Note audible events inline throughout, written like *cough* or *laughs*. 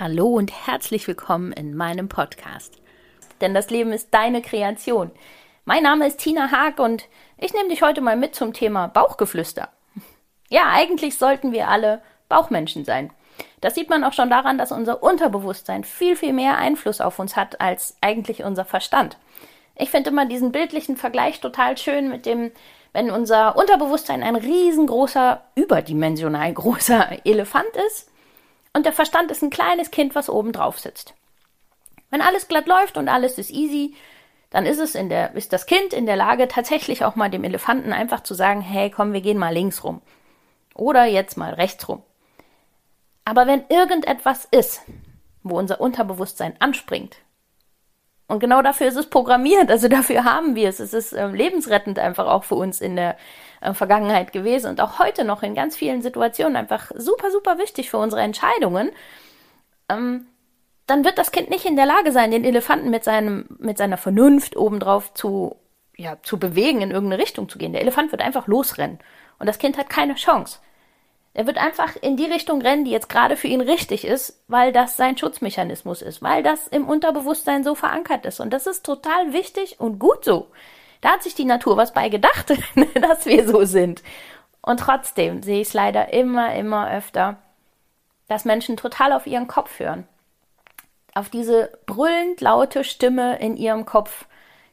Hallo und herzlich willkommen in meinem Podcast. Denn das Leben ist deine Kreation. Mein Name ist Tina Haag und ich nehme dich heute mal mit zum Thema Bauchgeflüster. Ja, eigentlich sollten wir alle Bauchmenschen sein. Das sieht man auch schon daran, dass unser Unterbewusstsein viel, viel mehr Einfluss auf uns hat als eigentlich unser Verstand. Ich finde immer diesen bildlichen Vergleich total schön mit dem, wenn unser Unterbewusstsein ein riesengroßer, überdimensional großer *laughs* Elefant ist und der Verstand ist ein kleines Kind, was oben drauf sitzt. Wenn alles glatt läuft und alles ist easy, dann ist es in der, ist das Kind in der Lage, tatsächlich auch mal dem Elefanten einfach zu sagen, hey, komm, wir gehen mal links rum. Oder jetzt mal rechts rum. Aber wenn irgendetwas ist, wo unser Unterbewusstsein anspringt, und genau dafür ist es programmiert, also dafür haben wir es. Es ist äh, lebensrettend einfach auch für uns in der äh, Vergangenheit gewesen und auch heute noch in ganz vielen Situationen einfach super, super wichtig für unsere Entscheidungen. Ähm, dann wird das Kind nicht in der Lage sein, den Elefanten mit seinem, mit seiner Vernunft obendrauf zu, ja, zu bewegen, in irgendeine Richtung zu gehen. Der Elefant wird einfach losrennen. Und das Kind hat keine Chance. Er wird einfach in die Richtung rennen, die jetzt gerade für ihn richtig ist, weil das sein Schutzmechanismus ist, weil das im Unterbewusstsein so verankert ist. Und das ist total wichtig und gut so. Da hat sich die Natur was bei gedacht, *laughs* dass wir so sind. Und trotzdem sehe ich es leider immer, immer öfter, dass Menschen total auf ihren Kopf hören. Auf diese brüllend laute Stimme in ihrem Kopf,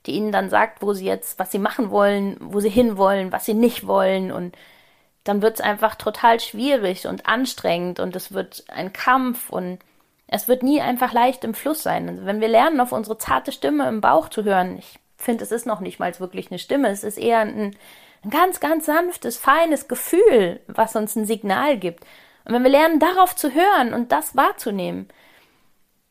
die ihnen dann sagt, wo sie jetzt, was sie machen wollen, wo sie hinwollen, was sie nicht wollen und dann wird es einfach total schwierig und anstrengend und es wird ein Kampf und es wird nie einfach leicht im Fluss sein. Also wenn wir lernen, auf unsere zarte Stimme im Bauch zu hören, ich finde, es ist noch nicht mal wirklich eine Stimme, es ist eher ein, ein ganz, ganz sanftes, feines Gefühl, was uns ein Signal gibt. Und wenn wir lernen, darauf zu hören und das wahrzunehmen,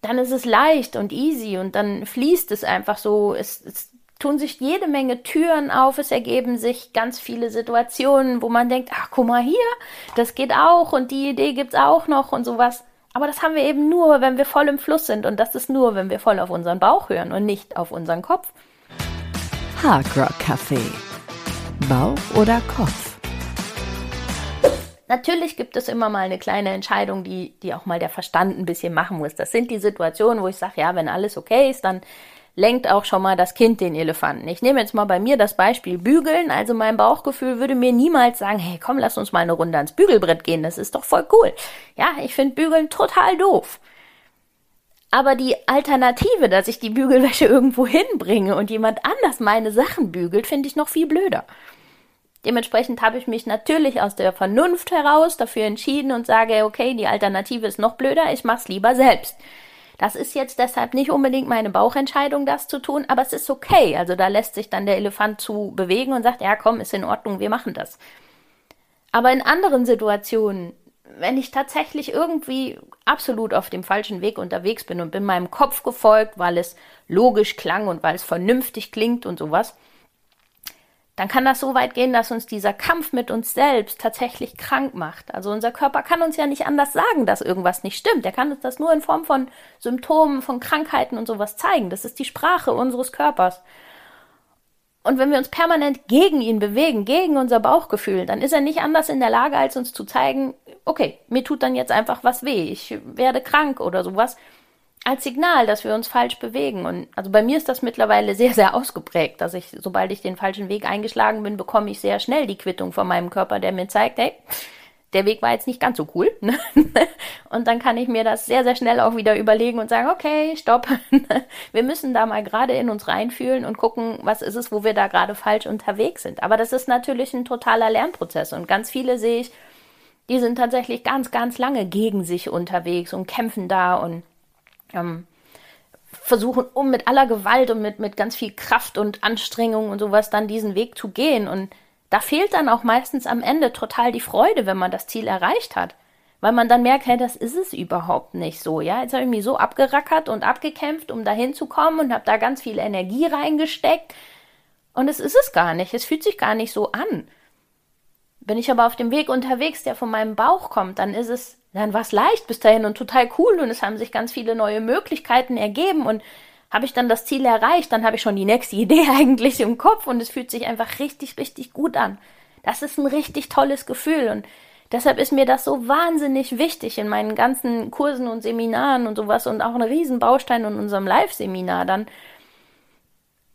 dann ist es leicht und easy und dann fließt es einfach so. Es, es tun sich jede Menge Türen auf, es ergeben sich ganz viele Situationen, wo man denkt, ach, guck mal hier, das geht auch und die Idee gibt's auch noch und sowas. Aber das haben wir eben nur, wenn wir voll im Fluss sind und das ist nur, wenn wir voll auf unseren Bauch hören und nicht auf unseren Kopf. Hard Rock Café. Bauch oder Kopf? Natürlich gibt es immer mal eine kleine Entscheidung, die, die auch mal der Verstand ein bisschen machen muss. Das sind die Situationen, wo ich sage, ja, wenn alles okay ist, dann lenkt auch schon mal das Kind den Elefanten. Ich nehme jetzt mal bei mir das Beispiel Bügeln. Also mein Bauchgefühl würde mir niemals sagen, hey, komm, lass uns mal eine Runde ans Bügelbrett gehen. Das ist doch voll cool. Ja, ich finde Bügeln total doof. Aber die Alternative, dass ich die Bügelwäsche irgendwo hinbringe und jemand anders meine Sachen bügelt, finde ich noch viel blöder. Dementsprechend habe ich mich natürlich aus der Vernunft heraus dafür entschieden und sage, okay, die Alternative ist noch blöder, ich mach's lieber selbst. Das ist jetzt deshalb nicht unbedingt meine Bauchentscheidung, das zu tun, aber es ist okay. Also da lässt sich dann der Elefant zu bewegen und sagt, ja komm, ist in Ordnung, wir machen das. Aber in anderen Situationen, wenn ich tatsächlich irgendwie absolut auf dem falschen Weg unterwegs bin und bin meinem Kopf gefolgt, weil es logisch klang und weil es vernünftig klingt und sowas, dann kann das so weit gehen, dass uns dieser Kampf mit uns selbst tatsächlich krank macht. Also unser Körper kann uns ja nicht anders sagen, dass irgendwas nicht stimmt. Er kann uns das nur in Form von Symptomen, von Krankheiten und sowas zeigen. Das ist die Sprache unseres Körpers. Und wenn wir uns permanent gegen ihn bewegen, gegen unser Bauchgefühl, dann ist er nicht anders in der Lage, als uns zu zeigen, okay, mir tut dann jetzt einfach was weh, ich werde krank oder sowas als Signal, dass wir uns falsch bewegen. Und also bei mir ist das mittlerweile sehr, sehr ausgeprägt, dass ich, sobald ich den falschen Weg eingeschlagen bin, bekomme ich sehr schnell die Quittung von meinem Körper, der mir zeigt, hey, der Weg war jetzt nicht ganz so cool. Ne? *laughs* und dann kann ich mir das sehr, sehr schnell auch wieder überlegen und sagen, okay, stopp. *laughs* wir müssen da mal gerade in uns reinfühlen und gucken, was ist es, wo wir da gerade falsch unterwegs sind. Aber das ist natürlich ein totaler Lernprozess. Und ganz viele sehe ich, die sind tatsächlich ganz, ganz lange gegen sich unterwegs und kämpfen da und ähm, versuchen, um mit aller Gewalt und mit, mit ganz viel Kraft und Anstrengung und sowas dann diesen Weg zu gehen. Und da fehlt dann auch meistens am Ende total die Freude, wenn man das Ziel erreicht hat. weil man dann merkt, hey, das ist es überhaupt nicht so, ja. Jetzt habe ich mich so abgerackert und abgekämpft, um dahin zu kommen und habe da ganz viel Energie reingesteckt und es ist es gar nicht. Es fühlt sich gar nicht so an. Bin ich aber auf dem Weg unterwegs, der von meinem Bauch kommt, dann ist es, dann war es leicht bis dahin und total cool und es haben sich ganz viele neue Möglichkeiten ergeben und habe ich dann das Ziel erreicht, dann habe ich schon die nächste *laughs* Idee eigentlich im Kopf und es fühlt sich einfach richtig, richtig gut an. Das ist ein richtig tolles Gefühl und deshalb ist mir das so wahnsinnig wichtig in meinen ganzen Kursen und Seminaren und sowas und auch ein Riesenbaustein in unserem Live-Seminar dann,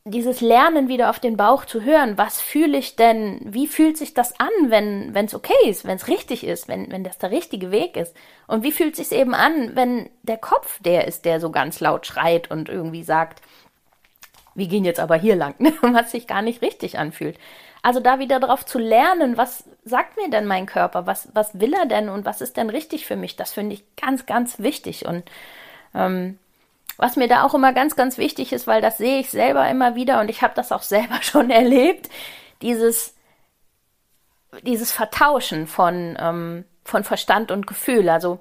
dieses Lernen wieder auf den Bauch zu hören, was fühle ich denn, wie fühlt sich das an, wenn es okay ist, wenn es richtig ist, wenn, wenn das der richtige Weg ist. Und wie fühlt sich eben an, wenn der Kopf der ist, der so ganz laut schreit und irgendwie sagt, wir gehen jetzt aber hier lang, *laughs* ne? was sich gar nicht richtig anfühlt. Also da wieder drauf zu lernen, was sagt mir denn mein Körper, was, was will er denn und was ist denn richtig für mich, das finde ich ganz, ganz wichtig. Und ähm, was mir da auch immer ganz, ganz wichtig ist, weil das sehe ich selber immer wieder und ich habe das auch selber *laughs* schon erlebt, dieses, dieses Vertauschen von, ähm, von Verstand und Gefühl. Also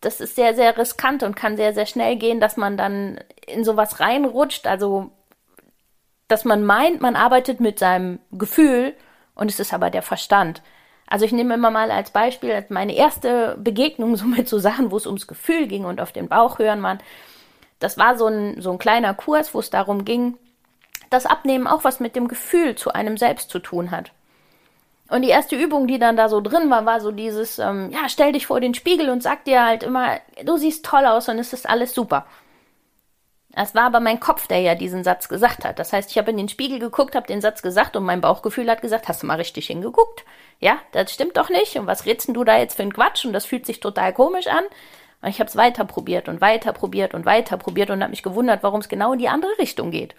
das ist sehr, sehr riskant und kann sehr, sehr schnell gehen, dass man dann in sowas reinrutscht. Also dass man meint, man arbeitet mit seinem Gefühl und es ist aber der Verstand. Also ich nehme immer mal als Beispiel meine erste Begegnung so mit so Sachen, wo es ums Gefühl ging und auf den Bauch hören man das war so ein, so ein kleiner Kurs, wo es darum ging, dass Abnehmen auch was mit dem Gefühl zu einem selbst zu tun hat. Und die erste Übung, die dann da so drin war, war so dieses, ähm, ja, stell dich vor den Spiegel und sag dir halt immer, du siehst toll aus und es ist alles super. Es war aber mein Kopf, der ja diesen Satz gesagt hat. Das heißt, ich habe in den Spiegel geguckt, habe den Satz gesagt und mein Bauchgefühl hat gesagt, hast du mal richtig hingeguckt? Ja, das stimmt doch nicht. Und was redst du da jetzt für ein Quatsch? Und das fühlt sich total komisch an. Und ich habe es weiter probiert und weiter probiert und weiter probiert und habe mich gewundert, warum es genau in die andere Richtung geht.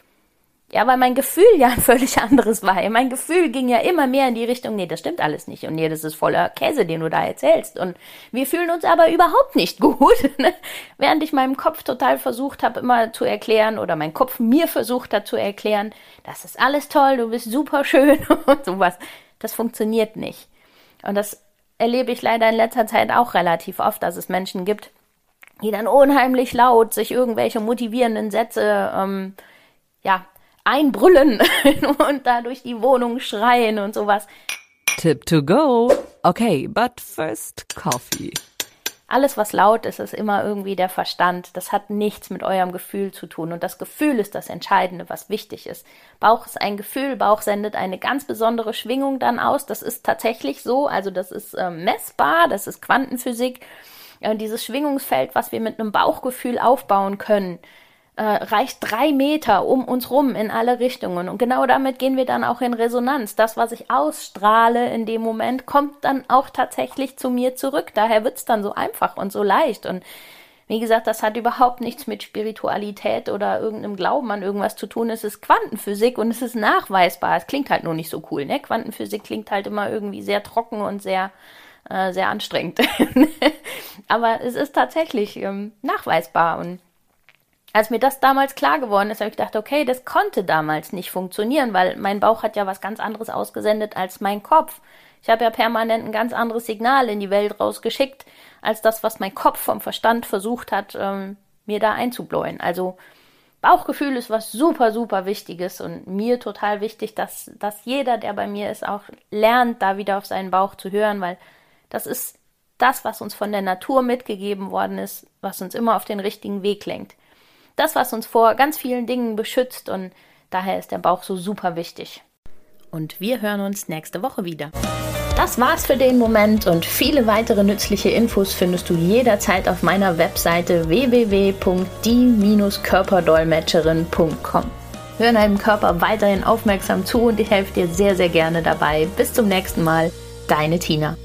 Ja, weil mein Gefühl *laughs* ja ein völlig anderes war. Mein Gefühl ging ja immer mehr in die Richtung, nee, das stimmt alles nicht. Und nee, das ist voller Käse, den du da erzählst. Und wir fühlen uns aber überhaupt nicht *laughs* gut. Ne? Während ich meinem Kopf total versucht habe, immer zu erklären, oder mein Kopf mir versucht hat zu erklären, das ist alles toll, du bist super schön *laughs* und sowas. Das funktioniert nicht. Und das erlebe ich leider in letzter Zeit auch relativ oft, dass es Menschen gibt, die dann unheimlich laut sich irgendwelche motivierenden Sätze ähm, ja, einbrüllen *laughs* und da durch die Wohnung schreien und sowas. Tip to go. Okay, but first coffee. Alles, was laut ist, ist immer irgendwie der Verstand. Das hat nichts mit eurem Gefühl zu tun. Und das Gefühl ist das Entscheidende, was wichtig ist. Bauch ist ein Gefühl. Bauch sendet eine ganz besondere Schwingung dann aus. Das ist tatsächlich so. Also das ist äh, messbar. Das ist Quantenphysik. Äh, dieses Schwingungsfeld, was wir mit einem Bauchgefühl aufbauen können, äh, reicht drei Meter um uns rum in alle Richtungen. Und genau damit gehen wir dann auch in Resonanz. Das, was ich ausstrahle in dem Moment, kommt dann auch tatsächlich zu mir zurück. Daher wird's dann so einfach und so leicht. Und wie gesagt, das hat überhaupt nichts mit Spiritualität oder irgendeinem Glauben an irgendwas zu tun. Es ist Quantenphysik und es ist nachweisbar. Es klingt halt nur nicht so cool, ne? Quantenphysik klingt halt immer irgendwie sehr trocken und sehr, äh, sehr anstrengend. *laughs* Aber es ist tatsächlich ähm, nachweisbar und als mir das damals klar geworden ist, habe ich gedacht, okay, das konnte damals nicht funktionieren, weil mein Bauch hat ja was ganz anderes ausgesendet als mein Kopf. Ich habe ja permanent ein ganz anderes Signal in die Welt rausgeschickt, als das, was mein Kopf vom Verstand versucht hat, ähm, mir da einzubläuen. Also Bauchgefühl ist was super, super Wichtiges und mir total wichtig, dass, dass jeder, der bei mir ist, auch lernt, da wieder auf seinen Bauch zu hören, weil das ist das, was uns von der Natur mitgegeben worden ist, was uns immer auf den richtigen Weg lenkt das, was uns vor ganz vielen Dingen beschützt und daher ist der Bauch so super wichtig. Und wir hören uns nächste Woche wieder. Das war's für den Moment und viele weitere nützliche Infos findest du jederzeit auf meiner Webseite www.die-körperdolmetscherin.com. Hör deinem Körper weiterhin aufmerksam zu und ich helfe dir sehr, sehr gerne dabei. Bis zum nächsten Mal, deine Tina.